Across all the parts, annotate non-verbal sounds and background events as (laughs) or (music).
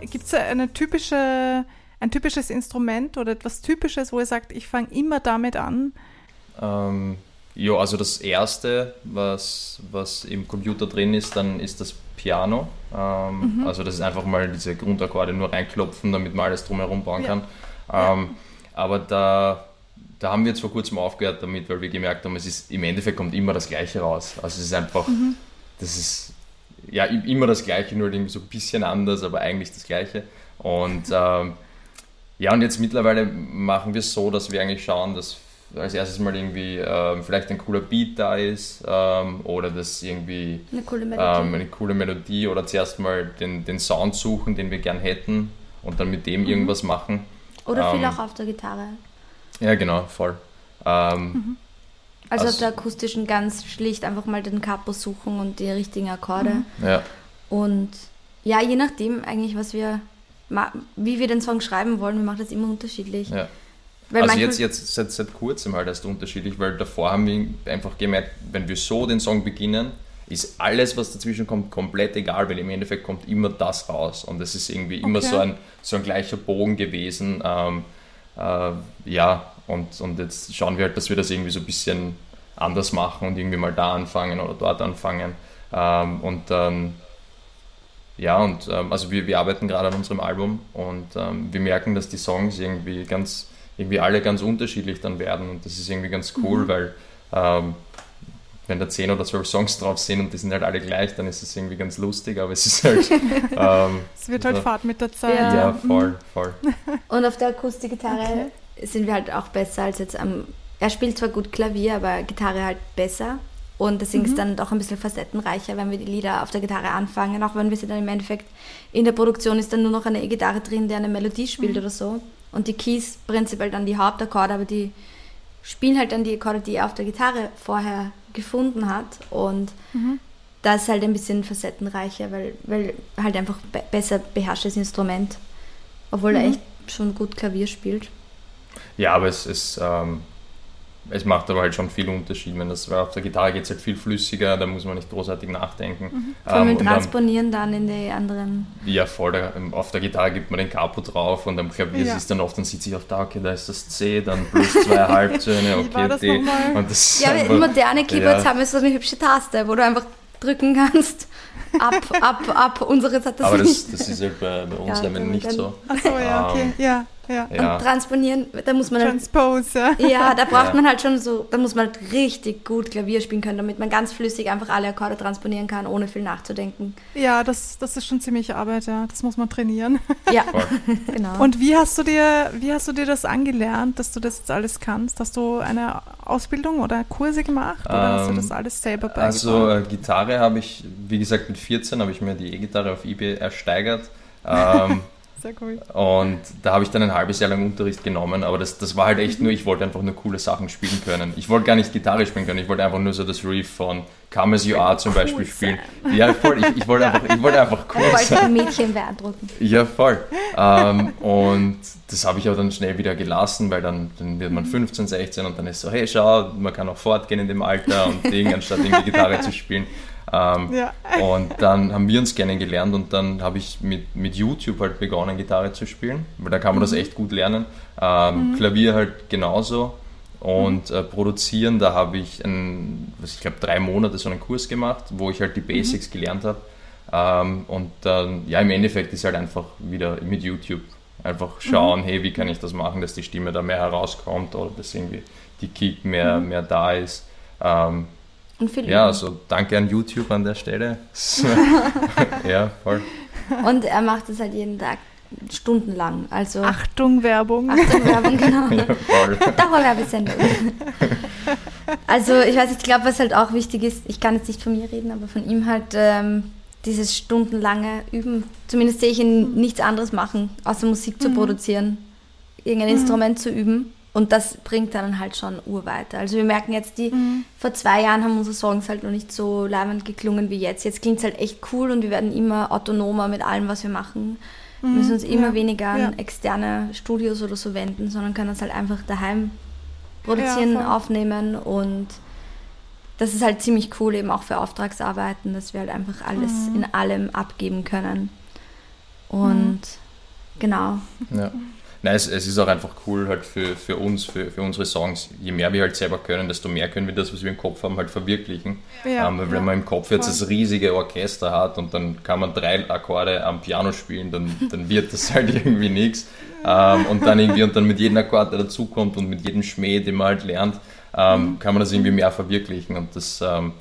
gibt es eine typische, ein typisches Instrument oder etwas Typisches, wo ihr sagt, ich fange immer damit an? Ähm, ja, also das erste, was, was im Computer drin ist, dann ist das Piano. Ähm, mhm. Also das ist einfach mal diese Grundakkorde nur reinklopfen, damit man alles drumherum bauen kann. Ja. Ähm, aber da, da haben wir jetzt vor kurzem aufgehört damit, weil wir gemerkt haben, es ist im Endeffekt kommt immer das Gleiche raus. Also es ist einfach, mhm. das ist ja immer das Gleiche, nur irgendwie so ein bisschen anders, aber eigentlich das Gleiche. Und (laughs) ähm, ja, und jetzt mittlerweile machen wir es so, dass wir eigentlich schauen, dass als erstes mal irgendwie ähm, vielleicht ein cooler Beat da ist ähm, oder dass irgendwie eine coole, ähm, eine coole Melodie oder zuerst mal den, den Sound suchen, den wir gern hätten und dann mit dem mhm. irgendwas machen. Oder viel ähm, auch auf der Gitarre. Ja, genau, voll. Ähm, mhm. Also, also, auf der akustischen ganz schlicht einfach mal den Capo suchen und die richtigen Akkorde. Mhm. Ja. Und ja, je nachdem eigentlich, was wir, wie wir den Song schreiben wollen, wir machen das immer unterschiedlich. Ja. Weil also jetzt, jetzt seit, seit kurzem halt erst unterschiedlich, weil davor haben wir einfach gemerkt, wenn wir so den Song beginnen, ist alles, was dazwischen kommt, komplett egal, weil im Endeffekt kommt immer das raus. Und es ist irgendwie immer okay. so, ein, so ein gleicher Bogen gewesen. Ähm, äh, ja, und, und jetzt schauen wir halt, dass wir das irgendwie so ein bisschen anders machen und irgendwie mal da anfangen oder dort anfangen. Ähm, und dann, ja, und ähm, also wir, wir arbeiten gerade an unserem Album und ähm, wir merken, dass die Songs irgendwie ganz irgendwie alle ganz unterschiedlich dann werden und das ist irgendwie ganz cool, mhm. weil ähm, wenn da 10 oder 12 Songs drauf sind und die sind halt alle gleich, dann ist es irgendwie ganz lustig, aber es ist halt. (laughs) Ähm, es wird halt Fahrt mit der Zeit. Ja, ja voll, voll. (laughs) Und auf der Akustikgitarre okay. Sind wir halt auch besser als jetzt am. Er spielt zwar gut Klavier, aber Gitarre halt besser. Und deswegen mhm. ist dann doch ein bisschen facettenreicher, wenn wir die Lieder auf der Gitarre anfangen, auch wenn wir sie dann im Endeffekt in der Produktion ist dann nur noch eine E-Gitarre drin, die eine Melodie spielt mhm. oder so und die Keys prinzipiell dann die Hauptakkorde, aber die spielen halt dann die Akkorde, die er auf der Gitarre vorher gefunden hat und mhm. das ist halt ein bisschen facettenreicher, weil, weil halt einfach be besser beherrschtes Instrument, obwohl mhm. er echt schon gut Klavier spielt. Ja, aber es ist ähm, es macht aber halt schon viel Unterschied. Wenn das, weil auf der Gitarre geht es halt viel flüssiger, da muss man nicht großartig nachdenken. Mhm. Vor allem ähm, Transponieren dann, dann, in die anderen. Ja, voll. Da, auf der Gitarre gibt man den Capo drauf und am Klavier ja. ist dann oft, dann sieht ich auf da, okay, da ist das C, dann plus zwei (laughs) Halbtöne, okay, D. Und das ja, einfach, moderne Keyboards ja. haben so eine hübsche Taste, wo du einfach drücken kannst. Ab, (laughs) ab, ab, unsere Seite. Aber das, das ist halt bei, bei uns ja, nicht so. Achso, ja, okay, ähm, ja. Ja. Und transponieren, da muss man Transpose, halt, ja. da braucht ja. man halt schon so, da muss man halt richtig gut Klavier spielen können, damit man ganz flüssig einfach alle Akkorde transponieren kann, ohne viel nachzudenken. Ja, das, das ist schon ziemlich Arbeit, ja. Das muss man trainieren. Ja, (laughs) genau. Und wie hast du dir, wie hast du dir das angelernt, dass du das jetzt alles kannst? Hast du eine Ausbildung oder Kurse gemacht oder ähm, hast du das ähm, alles selber beigebracht? Also äh, Gitarre habe ich, wie gesagt, mit 14 habe ich mir die E-Gitarre auf eBay ersteigert. Ähm, (laughs) sehr cool. Und da habe ich dann ein halbes Jahr lang Unterricht genommen, aber das, das war halt echt nur, ich wollte einfach nur coole Sachen spielen können. Ich wollte gar nicht Gitarre spielen können, ich wollte einfach nur so das Riff von Come As You Are zum Beispiel cool spielen. Ja, voll, ich, ich, wollte, einfach, ich wollte einfach cool ich wollte sein. Mädchen beeindrucken. Ja, voll. Ähm, und das habe ich aber dann schnell wieder gelassen, weil dann, dann wird man 15, 16 und dann ist so, hey, schau, man kann auch fortgehen in dem Alter und Ding, anstatt irgendwie Gitarre zu spielen. Ähm, ja. Und dann haben wir uns kennengelernt und dann habe ich mit, mit YouTube halt begonnen, Gitarre zu spielen, weil da kann man mhm. das echt gut lernen. Ähm, mhm. Klavier halt genauso. Und mhm. äh, produzieren, da habe ich, ein, ich glaube, drei Monate so einen Kurs gemacht, wo ich halt die mhm. Basics gelernt habe. Ähm, und dann, ja, im Endeffekt ist halt einfach wieder mit YouTube einfach schauen, mhm. hey, wie kann ich das machen, dass die Stimme da mehr herauskommt oder dass irgendwie die Kick mehr, mhm. mehr da ist. Ähm, und viel Ja, also danke an YouTube an der Stelle. (laughs) ja, voll. Und er macht es halt jeden Tag stundenlang. Also Achtung Werbung. Achtung Werbung, genau. (laughs) ja, voll. Dauerwerbesendung. also ich weiß, ich glaube, was halt auch wichtig ist, ich kann jetzt nicht von mir reden, aber von ihm halt ähm, dieses stundenlange Üben. Zumindest sehe ich ihn nichts anderes machen, außer Musik zu mhm. produzieren, irgendein mhm. Instrument zu üben. Und das bringt dann halt schon urweiter. Also wir merken jetzt, die mhm. vor zwei Jahren haben unsere Songs halt noch nicht so leibend geklungen wie jetzt. Jetzt klingt es halt echt cool und wir werden immer autonomer mit allem, was wir machen. Mhm. Wir müssen uns immer ja. weniger an ja. externe Studios oder so wenden, sondern können das halt einfach daheim produzieren, ja, aufnehmen und das ist halt ziemlich cool, eben auch für Auftragsarbeiten, dass wir halt einfach alles Mhm. in allem abgeben können. Und genau. Ja. Nein, es, es ist auch einfach cool halt für, für uns, für, für unsere Songs. Je mehr wir halt selber können, desto mehr können wir das, was wir im Kopf haben, halt verwirklichen. Ja, ähm, weil wenn man im Kopf jetzt das riesige Orchester hat und dann kann man drei Akkorde am Piano spielen, dann, dann wird das (laughs) halt irgendwie nichts. Ähm, und dann irgendwie und dann mit jedem Akkord, der dazukommt und mit jedem Schmäh, den man halt lernt, ähm, kann man das irgendwie mehr verwirklichen. Und das, ähm,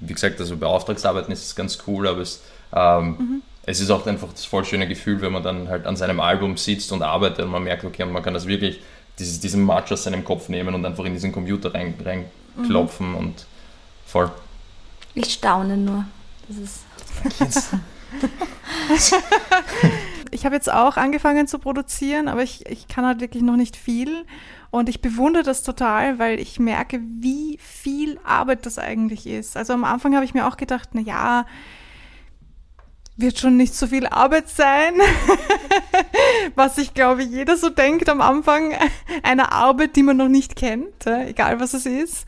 wie gesagt, also bei Auftragsarbeiten ist es ganz cool, aber es, ähm, es ist auch einfach das voll schöne Gefühl, wenn man dann halt an seinem Album sitzt und arbeitet und man merkt, okay, man kann das wirklich, dieses, diesen Match aus seinem Kopf nehmen und einfach in diesen Computer rein, reinklopfen und voll. Ich staune nur. Das ist (laughs) Ich habe jetzt auch angefangen zu produzieren, aber ich, ich kann halt wirklich noch nicht viel. Und ich bewundere das total, weil ich merke, wie viel Arbeit das eigentlich ist. Also am Anfang habe ich mir auch gedacht, na ja, wird schon nicht so viel Arbeit sein, (laughs) was ich glaube, jeder so denkt am Anfang (laughs) einer Arbeit, die man noch nicht kennt, äh, egal was es ist.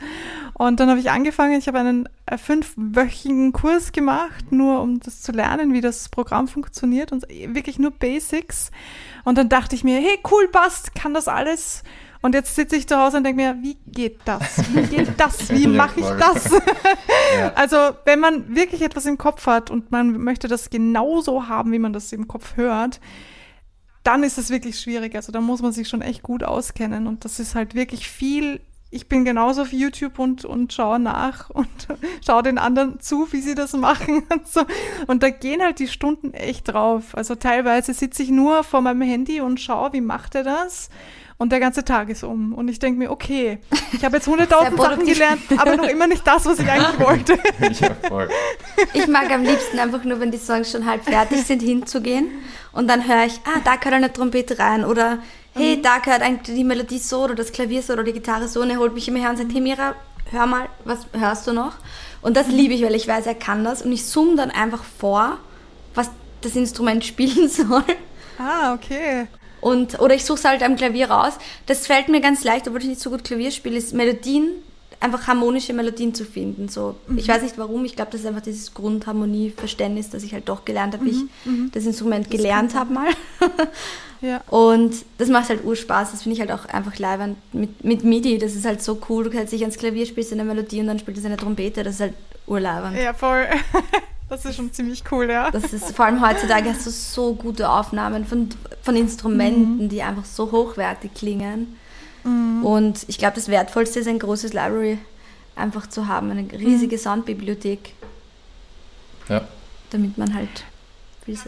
Und dann habe ich angefangen, ich habe einen äh, fünfwöchigen Kurs gemacht, nur um das zu lernen, wie das Programm funktioniert und wirklich nur Basics. Und dann dachte ich mir, hey, cool, passt, kann das alles. Und jetzt sitze ich zu Hause und denke mir, wie geht das? Wie geht das? Wie (laughs) mache ich das? (laughs) Ja. Also, wenn man wirklich etwas im Kopf hat und man möchte das genauso haben, wie man das im Kopf hört, dann ist es wirklich schwierig. Also, da muss man sich schon echt gut auskennen. Und das ist halt wirklich viel. Ich bin genauso auf YouTube und, und schaue nach und (laughs) schaue den anderen zu, wie sie das machen und so. Und da gehen halt die Stunden echt drauf. Also teilweise sitze ich nur vor meinem Handy und schaue, wie macht er das? Und der ganze Tag ist um. Und ich denke mir, okay, ich habe jetzt (laughs) Sehr hunderttausend Sachen produktiv. gelernt, aber noch immer nicht das, was ich eigentlich wollte. (laughs) ja, voll. Ich mag am liebsten einfach nur, wenn die Songs schon halb fertig sind, hinzugehen und dann höre ich, ah, da gehört eine Trompete rein oder hey, da gehört eigentlich die Melodie so oder das Klavier so oder die Gitarre so und er holt mich immer her und sagt, hey Mira, hör mal, was hörst du noch? Und das liebe ich, weil ich weiß, er kann das und ich summe dann einfach vor, was das Instrument (laughs) spielen soll. Ah, okay. Und, oder ich suche es halt am Klavier raus. Das fällt mir ganz leicht, obwohl ich nicht so gut Klavier spiele, ist Melodien, einfach harmonische Melodien zu finden. So, Ich weiß nicht warum, ich glaube, das ist einfach dieses Grundharmonieverständnis, das ich halt doch gelernt habe, wie ich das Instrument gelernt habe mal. Ja. (laughs) Und das macht halt Urspaß, das finde ich halt auch einfach live mit, mit MIDI, das ist halt so cool, du kannst dich ans Klavier spielst eine Melodie und dann spielt es eine Trompete, das ist halt urleibend. Ja, voll. (laughs) Das ist schon ziemlich cool, ja. Das ist vor allem heutzutage hast du so gute Aufnahmen von, von Instrumenten, die einfach so hochwertig klingen. Und ich glaube, das Wertvollste ist ein großes Library einfach zu haben, eine riesige Soundbibliothek, Ja. damit man halt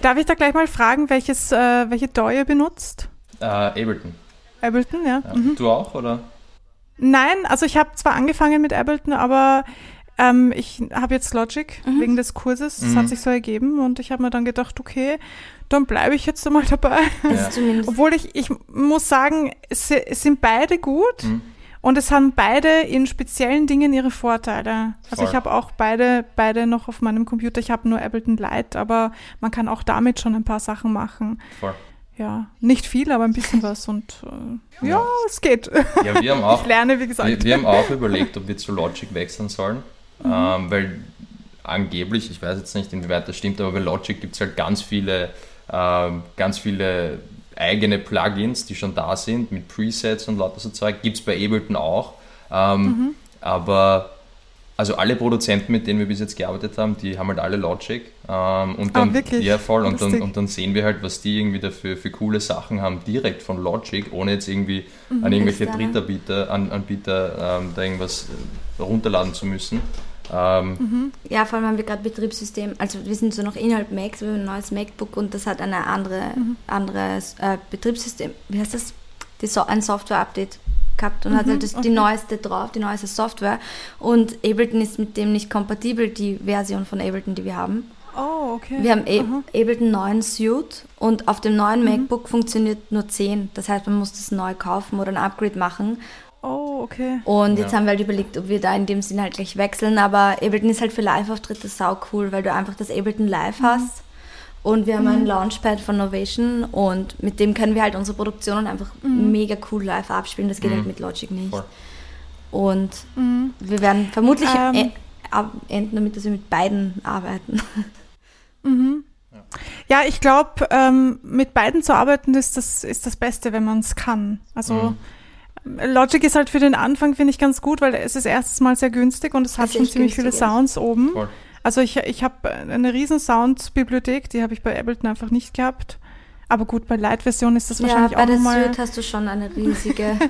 Darf ich da gleich mal fragen, welches, äh, welche DAW ihr benutzt? Äh, Ableton. Ableton, ja. Ja. Mhm. Du auch, oder? Nein, also ich habe zwar angefangen mit Ableton, aber ähm, ich habe jetzt Logic Mhm. wegen des Kurses. Das Mhm. hat sich so ergeben und ich habe mir dann gedacht, okay, dann bleibe ich jetzt einmal dabei. Ja. Obwohl ich, ich muss sagen, es, es sind beide gut Mhm. und es haben beide in speziellen Dingen ihre Vorteile. Also Voll. ich habe auch beide, beide noch auf meinem Computer. Ich habe nur Ableton Lite, aber man kann auch damit schon ein paar Sachen machen. Voll. Ja, nicht viel, aber ein bisschen was und äh, ja, Ja. es geht. Ja, wir haben (laughs) auch, Ich lerne, wie gesagt. wir, wir haben auch überlegt, ob wir zu Logic wechseln sollen. Ähm, weil angeblich, ich weiß jetzt nicht, inwieweit das stimmt, aber bei Logic gibt es halt ganz viele, ähm, ganz viele eigene Plugins, die schon da sind, mit Presets und lauter so Zeug. Gibt es bei Ableton auch. Ähm, Aber also alle Produzenten, mit denen wir bis jetzt gearbeitet haben, die haben halt alle Logic. Ähm, und Ah, dann, wirklich? Ja, voll. Und dann, und dann sehen wir halt, was die irgendwie dafür für coole Sachen haben, direkt von Logic, ohne jetzt irgendwie an irgendwelche Externe. Drittanbieter an, Anbieter, ähm, da irgendwas äh, runterladen zu müssen. Ähm, Ja, vor allem haben wir gerade Betriebssystem, also wir sind so noch innerhalb Macs, wir haben ein neues MacBook und das hat eine andere, anderes äh, Betriebssystem, wie heißt das? Die so ein Software-Update gehabt und hat halt das, die okay. neueste drauf, die neueste Software und Ableton ist mit dem nicht kompatibel, die Version von Ableton, die wir haben. Oh, okay. Wir haben A Aha. Ableton 9 Suite und auf dem neuen MacBook funktioniert nur 10. Das heißt, man muss das neu kaufen oder ein Upgrade machen. Oh, okay. Und jetzt Ja. haben wir halt überlegt, ob wir da in dem Sinn halt gleich wechseln. Aber Ableton ist halt für Live-Auftritte sau cool, weil du einfach das Ableton Live hast. Und wir haben ein Launchpad von Novation und mit dem können wir halt unsere Produktionen einfach mega cool live abspielen. Das geht halt mit Logic nicht. Voll. Und Mhm. wir werden vermutlich Ähm. ab- enden damit, dass wir mit beiden arbeiten. (laughs) Mhm. Ja, ich glaube, ähm, mit beiden zu arbeiten ist das, ist das Beste, wenn man es kann. Also Logic ist halt für den Anfang, finde ich, ganz gut, weil es ist erstens mal sehr günstig und es hat Ist schon ziemlich viele ja. Sounds oben. Voll. Also ich, ich habe eine riesen Soundbibliothek, die habe ich bei Ableton einfach nicht gehabt. Aber gut, bei Light-Version ist das Ja, wahrscheinlich bei auch der nochmal. Suite hast du schon eine riesige. (laughs)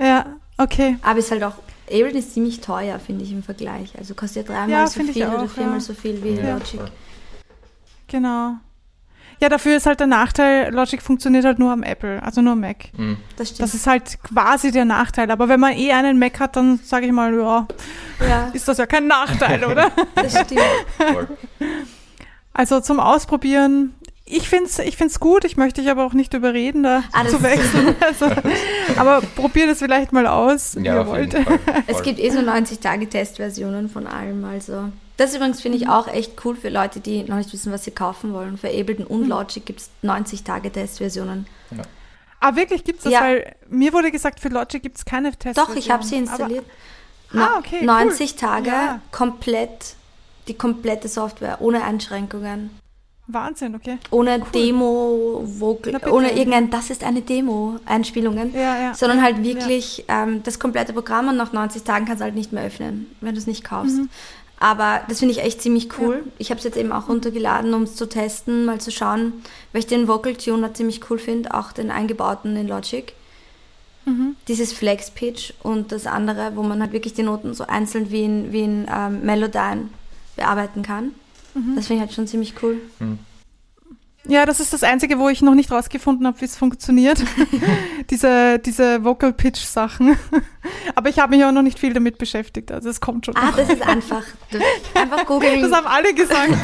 Ja, okay. Aber ist halt auch, Ableton ist ziemlich teuer, finde ich, im Vergleich. Also kostet ja dreimal Ja, so viel oder auch, viermal ja. so viel wie Ja, Logic. Genau. Ja, dafür ist halt der Nachteil, Logic funktioniert halt nur am Apple, also nur am Mac. Mhm. Das stimmt. Das ist halt quasi der Nachteil. Aber wenn man eh einen Mac hat, dann sage ich mal, ja, ja, (laughs) ist das ja kein Nachteil, oder? (laughs) das stimmt. Also zum Ausprobieren. Ich finde es ich find's gut, ich möchte dich aber auch nicht überreden, da Ah, das zu wechseln. (laughs) Also, aber probiert es vielleicht mal aus, wie Ja, ihr wollt. Es gibt eh so 90-Tage-Testversionen von allem, also. Das übrigens finde ich auch echt cool für Leute, die noch nicht wissen, was sie kaufen wollen. Für Ableton und Logic gibt es 90-Tage-Testversionen. Ah, wirklich gibt es das? Ja. Weil mir wurde gesagt, für Logic gibt es keine Tests. Doch, ich habe sie installiert. Ah, No- okay, cool. 90 Tage, Ja. komplett, die komplette Software, ohne Einschränkungen. Wahnsinn, okay. Ohne Demo, Vocal, ohne irgendein, das ist eine Demo, Einspielungen. Ja, ja. sondern halt wirklich ähm, das komplette Programm und nach 90 Tagen kannst du halt nicht mehr öffnen, wenn du es nicht kaufst. Mhm. Aber das finde ich echt ziemlich cool. Ich habe es jetzt eben auch runtergeladen, um es zu testen, mal zu schauen, weil ich den Vocal Tuner ziemlich cool finde, auch den eingebauten in Logic. Mhm. Dieses Flex Pitch und das andere, wo man halt wirklich die Noten so einzeln wie in, wie in ähm, Melodyne bearbeiten kann. Mhm. Das finde ich halt schon ziemlich cool. Ja, das ist das Einzige, wo ich noch nicht rausgefunden habe, wie es funktioniert. (laughs) diese, diese Vocal Pitch Sachen. Aber ich habe mich auch noch nicht viel damit beschäftigt. Also es kommt schon. Ah, noch. das ist einfach. Einfach googeln. Das haben alle gesagt.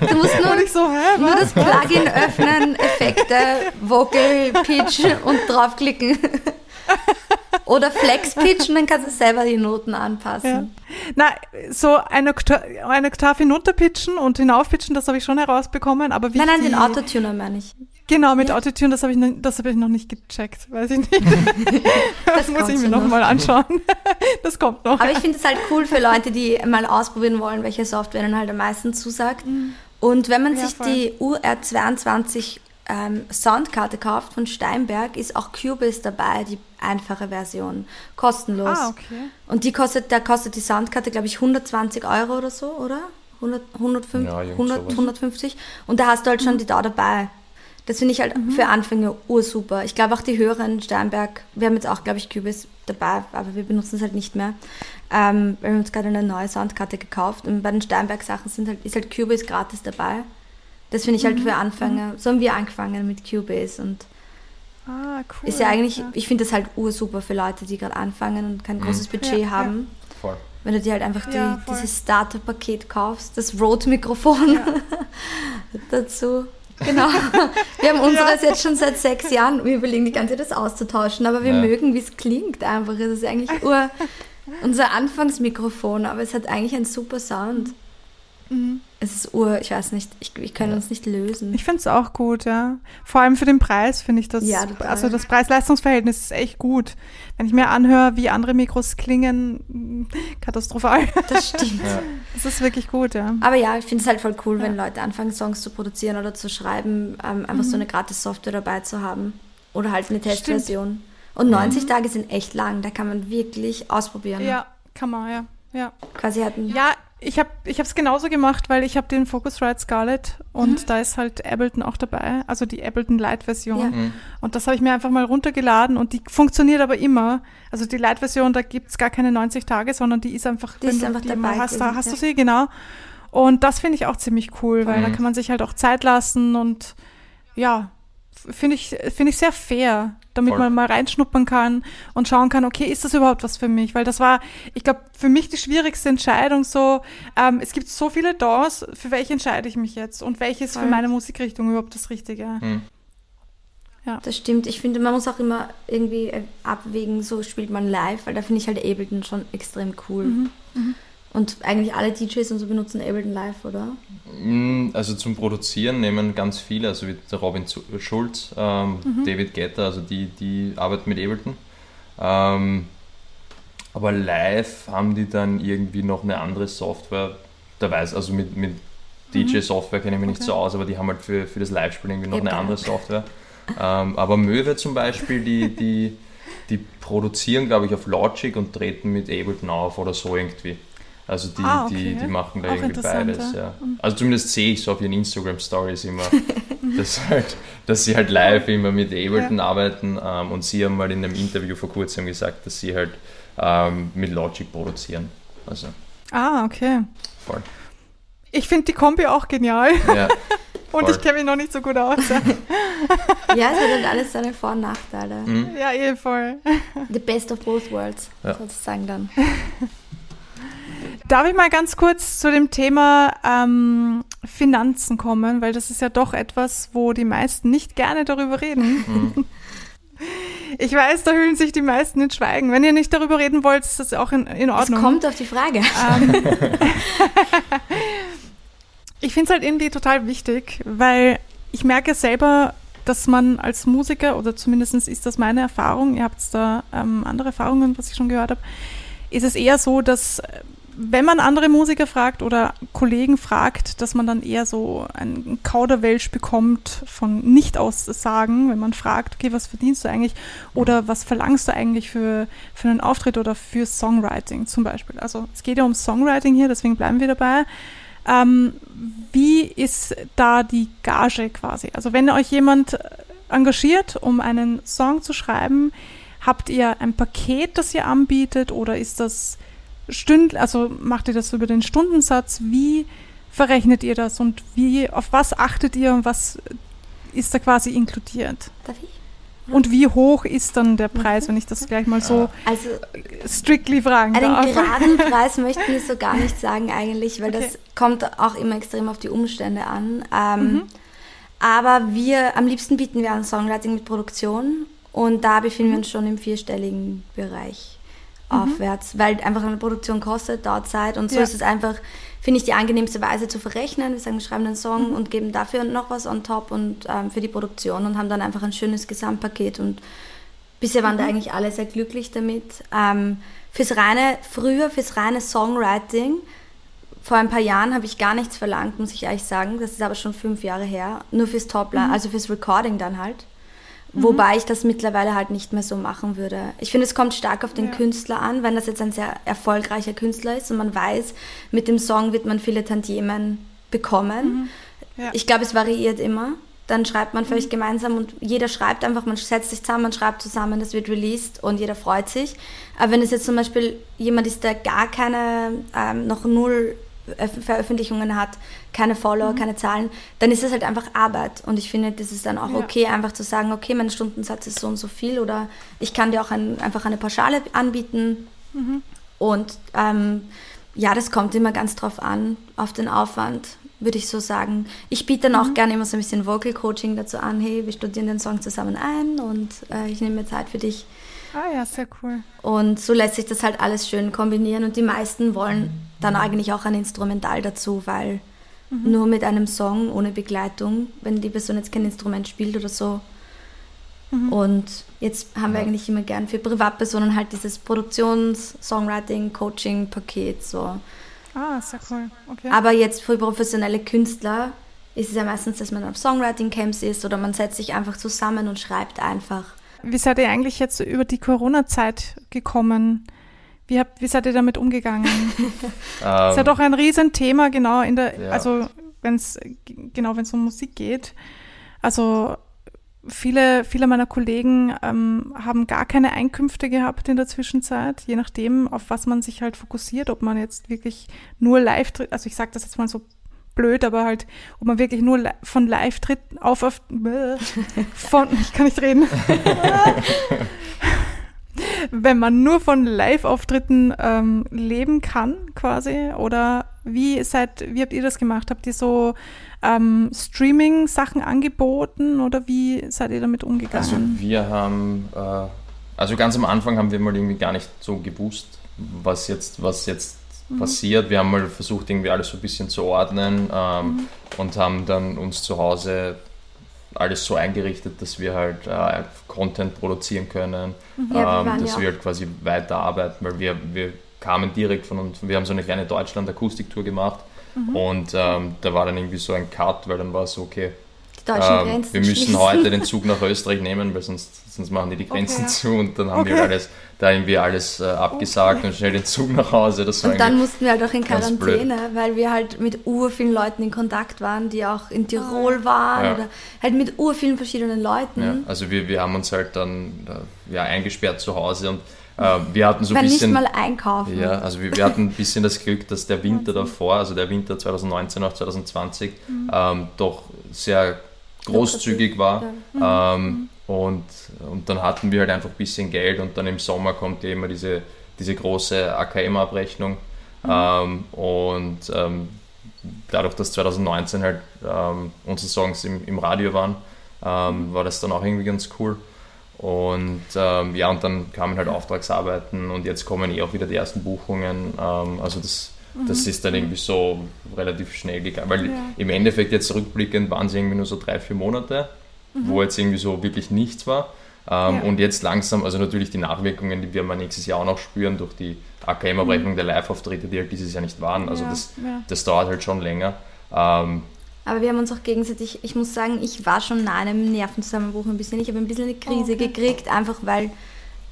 Du musst nur so, hä, Nur das Plugin öffnen, Effekte, Vocal, Pitch und draufklicken. Oder Flex Pitch und dann kannst du selber die Noten Ja. anpassen. Na, so eine, Okta eine Oktav hinunterpitchen und hinaufpitchen, das habe ich schon herausbekommen. Aber wie Nein, nein, den Autotuner meine ich. Genau, mit Autotune, das habe ich, noch- das hab ich noch nicht gecheckt. Weiß ich nicht. (laughs) Das, muss ich mir noch. nochmal anschauen. (laughs) Das kommt noch. Aber ich finde es halt cool für Leute, die mal ausprobieren wollen, welche Software ihnen halt am meisten zusagt. Und wenn man Mhm. Ja, sich voll. die UR22 ähm, Soundkarte kauft von Steinberg, ist auch Cubase dabei, die einfache Version. Kostenlos. ah, okay. Und die kostet, da kostet die Soundkarte, glaube ich, 120 Euro oder so, oder? 100, 105, Ja, irgend 100, sowas. 150. Und da hast du halt schon die DAW dabei. Das finde ich halt für Anfänger ursuper. Ich glaube auch die höheren Steinberg, wir haben jetzt auch, glaube ich, Cubase dabei, aber wir benutzen es halt nicht mehr. Ähm, wir haben uns gerade eine neue Soundkarte gekauft und bei den Steinberg-Sachen sind halt, ist halt Cubase gratis dabei. Das finde ich halt für Anfänger. So haben wir angefangen mit Cubase und Ah, cool. ist ja eigentlich, ich finde das halt ursuper für Leute, die gerade anfangen und kein großes Budget Ja, ja. haben. Voll. Wenn du dir halt einfach die, Ja, dieses Starter-Paket kaufst, das Rode-Mikrofon (laughs) dazu. Genau. Wir haben unseres jetzt schon seit sechs Jahren. Wir überlegen die ganze Zeit, das auszutauschen, aber wir Ja. mögen, wie es klingt einfach. Es ist eigentlich ur, (laughs) unser Anfangsmikrofon, aber es hat eigentlich einen super Sound. Mhm. Es ist ur, ich weiß nicht, ich, ich kann uns nicht lösen. Ich finde es auch gut, ja. Vor allem für den Preis finde ich das, Ja, total. also das Preis-Leistungs-Verhältnis ist echt gut. Wenn ich mir anhöre, wie andere Mikros klingen, (laughs) katastrophal. Das stimmt. (laughs) Ja. Das ist wirklich gut, ja. Aber ja, ich finde es halt voll cool, wenn Leute anfangen, Songs zu produzieren oder zu schreiben, ähm, einfach Mhm. so eine gratis Software dabei zu haben. Oder halt eine Testversion. Und 90 Tage sind echt lang, da kann man wirklich ausprobieren. Ja, kann man, ja. Ja, Quasi hatten. ja ich habe es genauso gemacht, weil ich habe den Focusrite Scarlett und da ist halt Ableton auch dabei, also die Ableton Lite-Version. Ja. Mhm. Und das habe ich mir einfach mal runtergeladen und die funktioniert aber immer. Also die Lite-Version, da gibt's gar keine 90 Tage, sondern die ist einfach, Die ist du einfach die dabei hast, da hast ja. du sie, genau. Und das finde ich auch ziemlich cool, weil da Mhm. kann man sich halt auch Zeit lassen und ja, finde ich, finde ich sehr fair, damit Voll. man mal reinschnuppern kann und schauen kann, okay, ist das überhaupt was für mich? Weil das war, ich glaube, für mich die schwierigste Entscheidung so, ähm, es gibt so viele DAWs, für welche entscheide ich mich jetzt und welches für Voll. meine Musikrichtung überhaupt das Richtige? Mhm. Das stimmt. Ich finde, man muss auch immer irgendwie äh, abwägen, so spielt man live, weil da finde ich halt Ableton schon extrem cool. Mhm. Und eigentlich alle DJs und so benutzen Ableton live, oder? Mm, Also zum Produzieren nehmen ganz viele, also wie der Robin Zu- Schulz, ähm, Mhm. David Guetta, also die, die arbeiten mit Ableton. Ähm, Aber live haben die dann irgendwie noch eine andere Software. Da weiß, also mit, mit DJ-Software kenne ich mich nicht Okay. so aus, aber die haben halt für, für das Live-Spielen irgendwie noch Ja, eine andere Software. ähm, aber Möwe zum Beispiel, die, die, die produzieren, glaube ich, auf Logic und treten mit Ableton auf oder so irgendwie. Also die, Ah, okay, die, ja. die machen da Auch irgendwie beides. ja. Ja. Also zumindest sehe ich so auf ihren Instagram-Stories immer, (laughs) dass, halt, dass sie halt live immer mit Ableton arbeiten ähm, und sie haben mal in einem Interview vor kurzem gesagt, dass sie halt ähm, mit Logic produzieren. Also Ah, okay. voll. Ich finde die Kombi auch genial Ja, (laughs) und ich kenne mich noch nicht so gut aus. (laughs) Ja, es hat halt alles seine Vor- und Nachteile. Mhm. ja, eh voll. The best of both worlds, Ja. sozusagen dann. Darf ich mal ganz kurz zu dem Thema ähm, Finanzen kommen, weil das ist ja doch etwas, wo die meisten nicht gerne darüber reden. Mhm. Ich weiß, da hüllen sich die meisten in Schweigen. Wenn ihr nicht darüber reden wollt, ist das auch in, in Es Ordnung. kommt auf die Frage. Ähm, (laughs) ich finde es halt irgendwie total wichtig, weil ich merke selber, dass man als Musiker, oder zumindest ist das meine Erfahrung, ihr habt da ähm, andere Erfahrungen, was ich schon gehört habe, ist es eher so, dass äh, wenn man andere Musiker fragt oder Kollegen fragt, dass man dann eher so einen Kauderwelsch bekommt von Nicht-Aussagen, wenn man fragt, okay, was verdienst du eigentlich oder was verlangst du eigentlich für, für einen Auftritt oder für Songwriting zum Beispiel. Also es geht ja um Songwriting hier, deswegen bleiben wir dabei. Ähm, wie ist da die Gage quasi? Also wenn euch jemand engagiert, um einen Song zu schreiben, habt ihr ein Paket, das ihr anbietet oder ist das stünd, also macht ihr das über den Stundensatz? Wie verrechnet ihr das und wie, auf was achtet ihr und was ist da quasi inkludiert? Darf ich? Und wie hoch ist dann der Preis, wenn ich das gleich mal so Also strictly fragen darf? geraden (laughs) Preis möchten wir so gar nicht sagen eigentlich, weil Okay. das kommt auch immer extrem auf die Umstände an. Ähm, Mhm. Aber wir, am liebsten bieten wir an Songwriting mit Produktion und da befinden Mhm. wir uns schon im vierstelligen Bereich aufwärts, weil einfach eine Produktion kostet, dauert Zeit und so Ja. ist es einfach, finde ich, die angenehmste Weise zu verrechnen. Wir sagen, wir schreiben einen Song Mhm. und geben dafür noch was on top und ähm, für die Produktion und haben dann einfach ein schönes Gesamtpaket und bisher waren da eigentlich alle sehr glücklich damit. Ähm, fürs reine, früher fürs reine Songwriting, vor ein paar Jahren habe ich gar nichts verlangt, muss ich ehrlich sagen. Das ist aber schon fünf Jahre her. Nur fürs Topline, also fürs Recording dann halt. Wobei ich das mittlerweile halt nicht mehr so machen würde. Ich finde, es kommt stark auf den Ja. Künstler an, wenn das jetzt ein sehr erfolgreicher Künstler ist und man weiß, mit dem Song wird man viele Tantiemen bekommen. Ja. Ich glaube, es variiert immer. Dann schreibt man vielleicht gemeinsam und jeder schreibt einfach, man setzt sich zusammen, man schreibt zusammen, das wird released und jeder freut sich. Aber wenn es jetzt zum Beispiel jemand ist, der gar keine, ähm, noch null Veröffentlichungen hat, keine Follower, keine Zahlen, dann ist es halt einfach Arbeit. Und ich finde, das ist dann auch Ja. okay, einfach zu sagen, okay, mein Stundensatz ist so und so viel oder ich kann dir auch ein, einfach eine Pauschale anbieten. Und ähm, ja, das kommt immer ganz drauf an, auf den Aufwand, würde ich so sagen. Ich biete dann auch gerne immer so ein bisschen Vocal Coaching dazu an. Hey, wir studieren den Song zusammen ein und äh, ich nehme mir Zeit für dich. Ah ja, sehr cool. Und so lässt sich das halt alles schön kombinieren. Und die meisten wollen dann eigentlich auch ein Instrumental dazu, weil nur mit einem Song ohne Begleitung, wenn die Person jetzt kein Instrument spielt oder so. Und jetzt haben wir eigentlich immer gern für Privatpersonen halt dieses Produktions-, Songwriting-, Coaching-Paket so. Ah, sehr cool. Okay. Aber jetzt für professionelle Künstler ist es ja meistens, dass man auf Songwriting-Camps ist oder man setzt sich einfach zusammen und schreibt einfach. Wie seid ihr eigentlich jetzt über die Corona-Zeit gekommen? Wie, habt, wie seid ihr damit umgegangen? (laughs) ist ja Ähm, doch ein Riesenthema, genau in der, Ja. also wenn es genau wenn es um Musik geht. Also viele, viele meiner Kollegen ähm, haben gar keine Einkünfte gehabt in der Zwischenzeit, je nachdem, auf was man sich halt fokussiert, ob man jetzt wirklich nur live tritt, also ich sage das jetzt mal so blöd, aber halt, ob man wirklich nur von live tritt auf, auf (laughs) von, ich kann nicht reden. (laughs) Wenn man nur von Live-Auftritten ähm, leben kann, quasi, oder wie seid, wie habt ihr das gemacht? Habt ihr so ähm, Streaming-Sachen angeboten oder wie seid ihr damit Also umgegangen? wir haben, äh, also ganz am Anfang haben wir mal irgendwie gar nicht so gewusst, was jetzt, was jetzt passiert. Wir haben mal versucht, irgendwie alles so ein bisschen zu ordnen ähm, und haben dann uns zu Hause alles so eingerichtet, dass wir halt äh, Content produzieren können, Mhm. Ja, wir ähm, waren dass ja wir halt quasi weiterarbeiten, weil wir, wir kamen direkt von uns, wir haben so eine kleine Deutschland-Akustiktour gemacht Mhm. und ähm, da war dann irgendwie so ein Cut, weil dann war es so, okay, ähm, wir müssen schließen. heute den (laughs) Zug nach Österreich nehmen, weil sonst, sonst machen die die Grenzen Okay. zu und dann haben wir Okay. alles, da irgendwie alles äh, abgesagt und schnell den Zug nach Hause. Das war Und dann mussten wir halt auch in. Quarantäne, weil wir halt mit ur vielen Leuten in Kontakt waren, die auch in Tirol waren Ja. oder halt mit ur vielen verschiedenen Leuten. Ja, also wir, wir haben uns halt dann äh, ja, eingesperrt zu Hause und äh, wir hatten so ein Kann nicht bisschen. mal einkaufen. Ja, also wir, wir hatten ein bisschen das Glück, dass der Winter davor, also der Winter 2019 auf 2020, ähm, doch sehr großzügig war. Ähm, und, und dann hatten wir halt einfach ein bisschen Geld und dann im Sommer kommt ja immer diese, diese große AKM-Abrechnung. Ähm, und ähm, dadurch, dass 2019 halt ähm, unsere Songs im, im Radio waren, ähm, war das dann auch irgendwie ganz cool. Und ähm, ja, und dann kamen halt Auftragsarbeiten und jetzt kommen eh auch wieder die ersten Buchungen. Ähm, also das, das ist dann irgendwie so relativ schnell gegangen. Weil Ja. im Endeffekt jetzt rückblickend waren es irgendwie nur so drei, vier Monate, wo jetzt irgendwie so wirklich nichts war. Ähm, Ja. Und jetzt langsam, also natürlich die Nachwirkungen, die wir mal nächstes Jahr auch noch spüren durch die AKM-Abrechnung der Live-Auftritte, die halt dieses Jahr nicht waren. Also Ja, das, ja. das dauert halt schon länger. Ähm, Aber wir haben uns auch gegenseitig, ich muss sagen, ich war schon nah einem Nervenzusammenbruch ein bisschen. Ich habe ein bisschen eine Krise Okay. gekriegt, einfach weil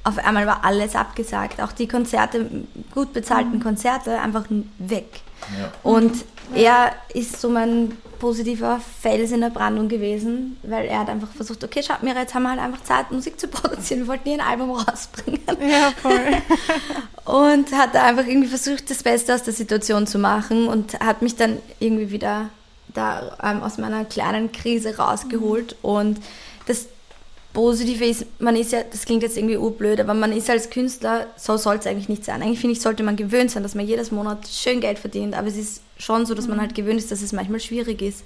auf einmal war alles abgesagt. Auch die Konzerte, gut bezahlten Mhm. Konzerte, einfach weg. Ja. Und er ist so mein positiver Fels in der Brandung gewesen, weil er hat einfach versucht, okay, schaut mir, jetzt haben wir halt einfach Zeit, Musik zu (laughs) produzieren. Wir wollten nie ein Album rausbringen. Ja, voll. (laughs) Und hat einfach irgendwie versucht, das Beste aus der Situation zu machen und hat mich dann irgendwie wieder da ähm, aus meiner kleinen Krise rausgeholt. Und das Positive ist, man ist ja, das klingt jetzt irgendwie urblöd, aber man ist als Künstler, so soll es eigentlich nicht sein. Eigentlich finde ich, sollte man gewöhnt sein, dass man jedes Monat schön Geld verdient, aber es ist schon so, dass man halt gewöhnt ist, dass es manchmal schwierig ist.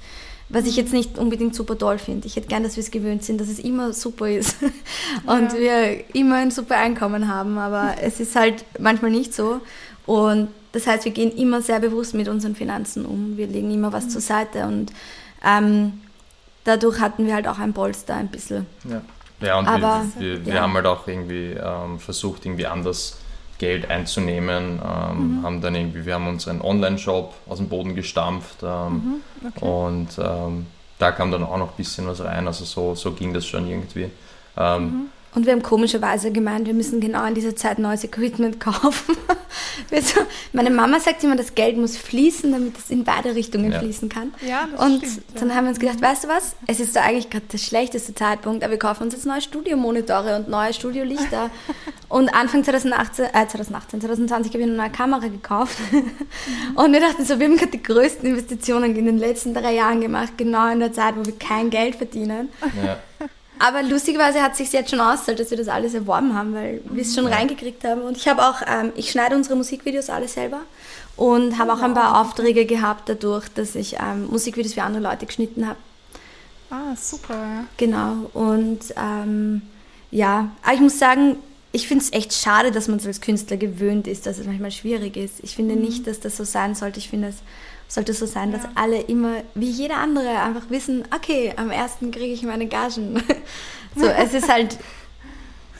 Was ich jetzt nicht unbedingt super toll finde. Ich hätte gern, dass wir es gewöhnt sind, dass es immer super ist (laughs) und Ja. wir immer ein super Einkommen haben, aber (laughs) es ist halt manchmal nicht so. Und das heißt, wir gehen immer sehr bewusst mit unseren Finanzen um. Wir legen immer was zur Seite und ähm, dadurch hatten wir halt auch ein Polster ein bisschen. Ja, ja und Aber, wir, wir, wir ja. haben halt auch irgendwie ähm, versucht, irgendwie anders Geld einzunehmen. Ähm, haben dann irgendwie, wir haben unseren Online-Shop aus dem Boden gestampft ähm, Okay. und ähm, da kam dann auch noch ein bisschen was rein. Also so, so ging das schon irgendwie. Ähm, Und wir haben komischerweise gemeint, wir müssen genau in dieser Zeit neues Equipment kaufen. (laughs) So, meine Mama sagt immer, das Geld muss fließen, damit es in beide Richtungen Ja. fließen kann. Ja, das Und stimmt, ja. dann haben wir uns gedacht, weißt du was, es ist da eigentlich gerade der schlechteste Zeitpunkt, aber wir kaufen uns jetzt neue Studiomonitore und neue Studiolichter. (laughs) und Anfang 2018, äh, 2018, 2020 habe ich eine neue Kamera gekauft. und wir dachten so, wir haben gerade die größten Investitionen in den letzten drei Jahren gemacht, genau in der Zeit, wo wir kein Geld verdienen. ja. Aber lustigerweise hat sich jetzt schon ausgezahlt, dass wir das alles erworben haben, weil wir es schon reingekriegt haben. Und ich habe auch, ähm, ich schneide unsere Musikvideos alle selber und habe auch ein paar Aufträge gehabt dadurch, dass ich ähm, Musikvideos für andere Leute geschnitten habe. Ah, super, ja. Genau. Und ähm, ja, aber ich muss sagen, ich finde es echt schade, dass man es als Künstler gewöhnt ist, dass es manchmal schwierig ist. Ich finde nicht, dass das so sein sollte. Ich finde, es sollte so sein, dass Ja. alle immer, wie jeder andere, einfach wissen, okay, am ersten kriege ich meine Gagen. (laughs) so, es ist halt.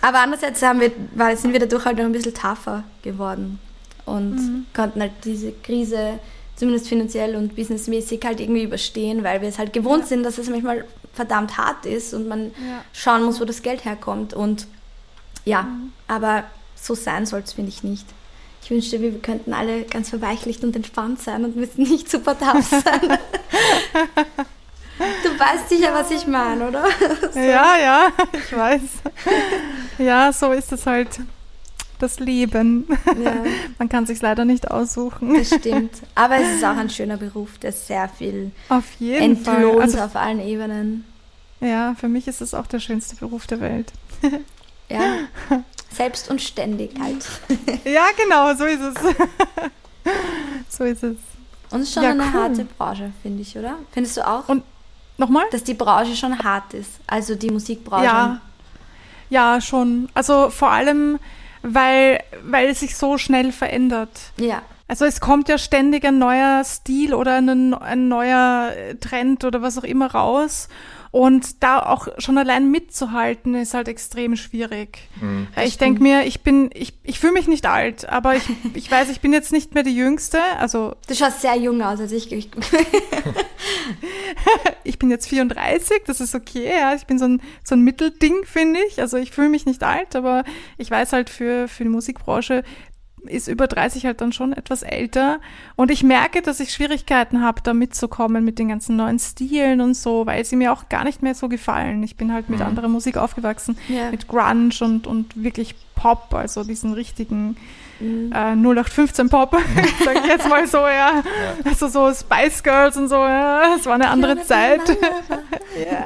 Aber andererseits haben wir, war, sind wir dadurch halt noch ein bisschen tougher geworden und konnten halt diese Krise zumindest finanziell und businessmäßig halt irgendwie überstehen, weil wir es halt gewohnt sind, dass es manchmal verdammt hart ist und man Ja. schauen muss, wo das Geld herkommt. Und ja, aber so sein soll es, finde ich nicht. Ich wünschte, wir könnten alle ganz verweichlicht und entspannt sein und müssen nicht super tough sein. du weißt sicher, was ich meine, oder? (laughs) Ja, ja, ich weiß. Ja, so ist es halt. Das Leben. Ja, (laughs) Man kann sich leider nicht aussuchen. das stimmt. Aber es ist auch ein schöner Beruf, der sehr viel Auf jeden Fall. entlohnt Also, auf allen Ebenen. ja, für mich ist es auch der schönste Beruf der Welt. Ja. (laughs) Selbst und ständig halt. (laughs) Ja, genau, so ist es. (laughs) so ist es. Und es ist schon Ja, eine cool. harte Branche, finde ich, oder? Findest du auch? Und Nochmal? dass die Branche schon hart ist. Also die Musikbranche. Ja. Ja, schon. Also vor allem, weil, weil es sich so schnell verändert. Ja. Also es kommt ja ständig ein neuer Stil oder ein, ein neuer Trend oder was auch immer raus. Und da auch schon allein mitzuhalten, ist halt extrem schwierig. Mhm, ich denke mir, ich bin, ich, ich fühle mich nicht alt, aber ich, ich weiß, ich bin jetzt nicht mehr die Jüngste. Also du schaust sehr jung aus, als ich. Ich, (laughs) ich bin jetzt 34, das ist okay, ja. Ich bin so ein, so ein Mittelding, finde ich. Also ich fühle mich nicht alt, aber ich weiß halt für, für die Musikbranche, ist über 30 halt dann schon etwas älter. Und ich merke, dass ich Schwierigkeiten habe, da mitzukommen mit den ganzen neuen Stilen und so, weil sie mir auch gar nicht mehr so gefallen. Ich bin halt mit mhm. anderer Musik aufgewachsen, yeah. mit Grunge und, und wirklich Pop, also diesen richtigen mhm. äh, 0815 Pop, (laughs) sag ich jetzt mal so, ja. ja. Also so Spice Girls und so, ja. Es war eine andere Zeit. ja.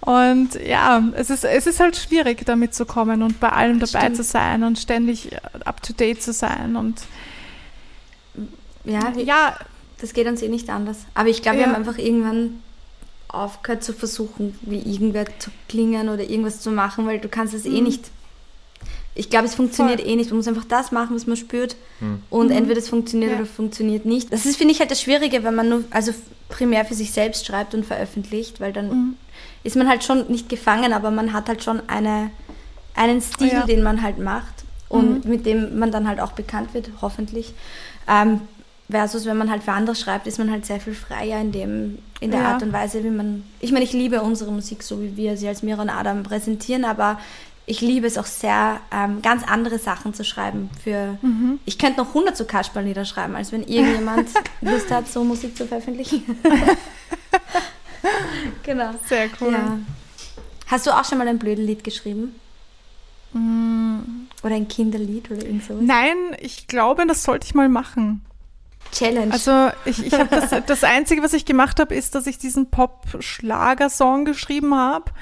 (laughs) und ja, es ist, es ist halt schwierig, damit zu kommen und bei allem dabei Stimmt. zu sein und ständig up to date zu sein und ja, ja, das geht uns eh nicht anders. Aber ich glaube, wir haben einfach irgendwann aufgehört zu versuchen, wie irgendwer zu klingen oder irgendwas zu machen, weil du kannst es eh mhm. eh nicht ich glaube, es funktioniert Voll. eh nicht. Man muss einfach das machen, was man spürt. Hm. Und mhm. entweder es funktioniert ja. oder funktioniert nicht. Das ist, finde ich, halt das Schwierige, wenn man nur, also primär für sich selbst schreibt und veröffentlicht, weil dann mhm. ist man halt schon nicht gefangen, aber man hat halt schon eine, einen Stil, oh ja. den man halt macht und mhm. mit dem man dann halt auch bekannt wird, hoffentlich. Ähm, versus wenn man halt für andere schreibt, ist man halt sehr viel freier in, dem, in der ja. Art und Weise, wie man. Ich meine, ich liebe unsere Musik so, wie wir sie als Mira und Adam präsentieren, aber ich liebe es auch sehr, ähm, ganz andere Sachen zu schreiben. Für, mhm. Ich könnte noch 100 so Kasperllieder schreiben, als wenn irgendjemand (laughs) Lust hat, so Musik zu veröffentlichen. (laughs) genau. Sehr cool. Ja. Hast du auch schon mal ein Blödellied geschrieben? Mm. Oder ein Kinderlied oder irgend sowas? Nein, ich glaube, das sollte ich mal machen. Challenge. Also ich, ich habe das, (laughs) das Einzige, was ich gemacht habe, ist, dass ich diesen Pop-Schlager-Song geschrieben habe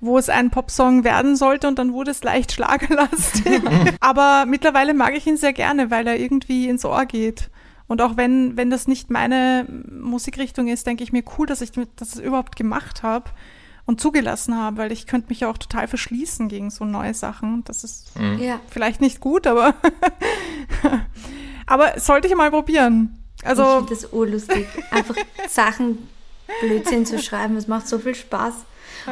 wo es ein Popsong werden sollte und dann wurde es leicht schlagerlastig. (laughs) Aber mittlerweile mag ich ihn sehr gerne, weil er irgendwie ins Ohr geht. Und auch wenn, wenn das nicht meine Musikrichtung ist, denke ich mir cool, dass ich das überhaupt gemacht habe und zugelassen habe, weil ich könnte mich ja auch total verschließen gegen so neue Sachen. Das ist mhm. vielleicht nicht gut, aber, (laughs) aber sollte ich mal probieren. Also, ich finde das urlustig, einfach (laughs) Sachen Blödsinn zu schreiben. Es macht so viel Spaß.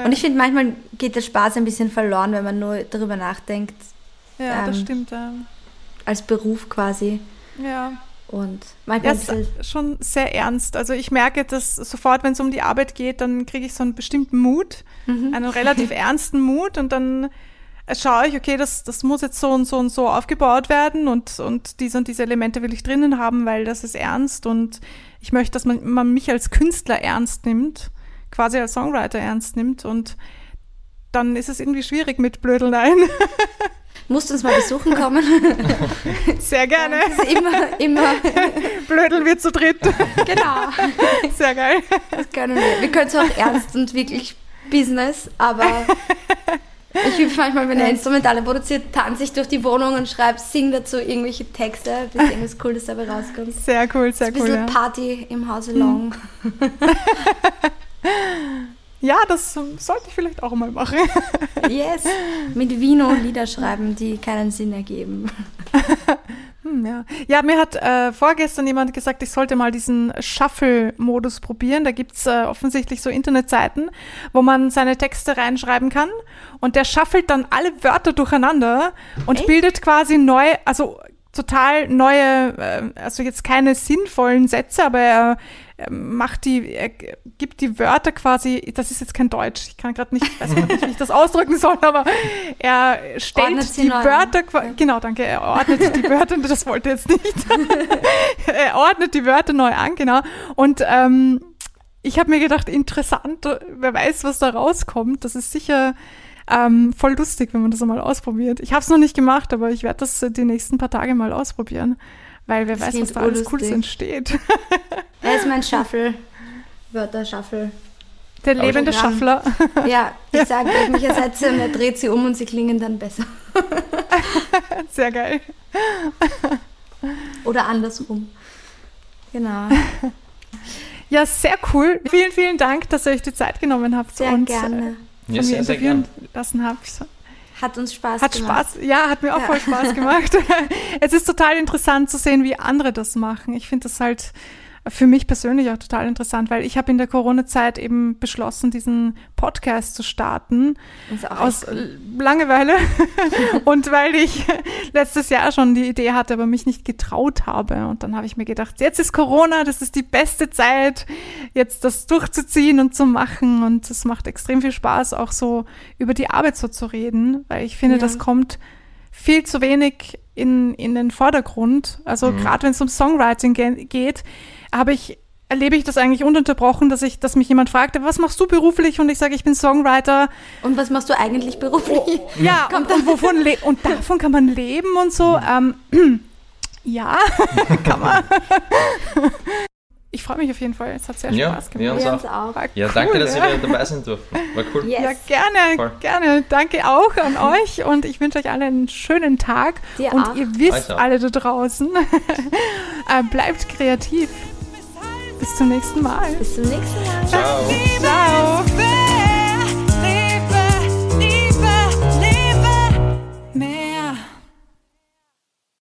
Und ich finde, manchmal geht der Spaß ein bisschen verloren, wenn man nur darüber nachdenkt. Ja, ähm, das stimmt. Ja. Als Beruf quasi. Ja. Und manchmal ja, ist schon sehr ernst. Also ich merke, dass sofort, wenn es um die Arbeit geht, dann kriege ich so einen bestimmten Mut, mhm. einen relativ (laughs) ernsten Mut und dann schaue ich, okay, das, das muss jetzt so und so und so aufgebaut werden und, und diese und diese Elemente will ich drinnen haben, weil das ist ernst und ich möchte, dass man, man mich als Künstler ernst nimmt quasi als Songwriter ernst nimmt und dann ist es irgendwie schwierig mit Blödelnein. (laughs) Musst uns mal besuchen kommen. (laughs) Sehr gerne. Das ist immer, immer. (laughs) Blödeln wir zu dritt. Genau. Sehr geil. Das können wir. Wir können es auch ernst und wirklich Business, aber ich übe manchmal, wenn er Instrumentale produziert, tanze ich durch die Wohnung und schreibe, sing dazu irgendwelche Texte, bis irgendwas Cooles dabei rauskommt. Sehr cool, sehr cool. Ein bisschen ja. Party im Hause Long. (laughs) Ja, das sollte ich vielleicht auch mal machen. Yes, mit Vino Lieder schreiben, die keinen Sinn ergeben. (laughs) Hm, ja. ja, mir hat äh, vorgestern jemand gesagt, ich sollte mal diesen Shuffle-Modus probieren. Da gibt's äh, offensichtlich so Internetseiten, wo man seine Texte reinschreiben kann und der shuffelt dann alle Wörter durcheinander und Echt? bildet quasi neu, also total neue, äh, also jetzt keine sinnvollen Sätze, aber er macht die, er gibt die Wörter quasi, das ist jetzt kein Deutsch, ich kann gerade nicht, weiß nicht, wie ich das ausdrücken soll, aber er stellt ordnet die Wörter, ja. genau, danke, er ordnet die (laughs) Wörter, das wollte jetzt nicht, (laughs) er ordnet die Wörter neu an, genau, und ähm, ich habe mir gedacht, interessant, wer weiß, was da rauskommt, das ist sicher ähm, voll lustig, wenn man das einmal ausprobiert. Ich habe es noch nicht gemacht, aber ich werde das die nächsten paar Tage mal ausprobieren. Weil wer das weiß, was da alles Cooles entsteht. (laughs) Er ist mein (laughs) Shuffle. Wörter-Shuffle. Der lebende Shuffler. (laughs) Ja, ich ja. sage irgendwelche Sätze und er dreht sie um und sie klingen dann besser. Sehr geil. Oder andersrum. Genau. Ja, sehr cool. Vielen, vielen Dank, dass ihr euch die Zeit genommen habt sehr und gerne. Äh, von ja, mir interviewen lassen habt. Hat uns Spaß hat gemacht. Spaß, ja, hat mir auch Ja. voll Spaß gemacht. (laughs) (laughs) es ist total interessant zu sehen, wie andere das machen. Ich finde das halt für mich persönlich auch total interessant, weil ich habe in der Corona-Zeit eben beschlossen, diesen Podcast zu starten aus cool. Langeweile (laughs) und weil ich letztes Jahr schon die Idee hatte, aber mich nicht getraut habe. Und dann habe ich mir gedacht, jetzt ist Corona, das ist die beste Zeit, jetzt das durchzuziehen und zu machen. Und es macht extrem viel Spaß, auch so über die Arbeit so zu reden, weil ich finde, Ja. das kommt viel zu wenig in, in den Vordergrund. Also gerade wenn es um Songwriting ge geht, habe ich erlebe ich das eigentlich ununterbrochen, dass ich, dass mich jemand fragt, was machst du beruflich? Und ich sage, ich bin Songwriter. Und was machst du eigentlich beruflich? Ja, (laughs) und, und wovon und davon kann man leben und so. Ähm, (clears throat) ja, (laughs) kann man. Ich freue mich auf jeden Fall. Es hat sehr Ja, Spaß gemacht. auch. uns auch. War Ja, cool, danke, dass ja. ihr wieder dabei sein durften. War cool. Yes. Ja, gerne, Voll. gerne. Danke auch an (laughs) euch und ich wünsche euch alle einen schönen Tag. Dir und auch. ihr wisst alle da draußen, äh, bleibt kreativ. Bis zum nächsten Mal. Bis zum nächsten Mal. Ciao. Ciao.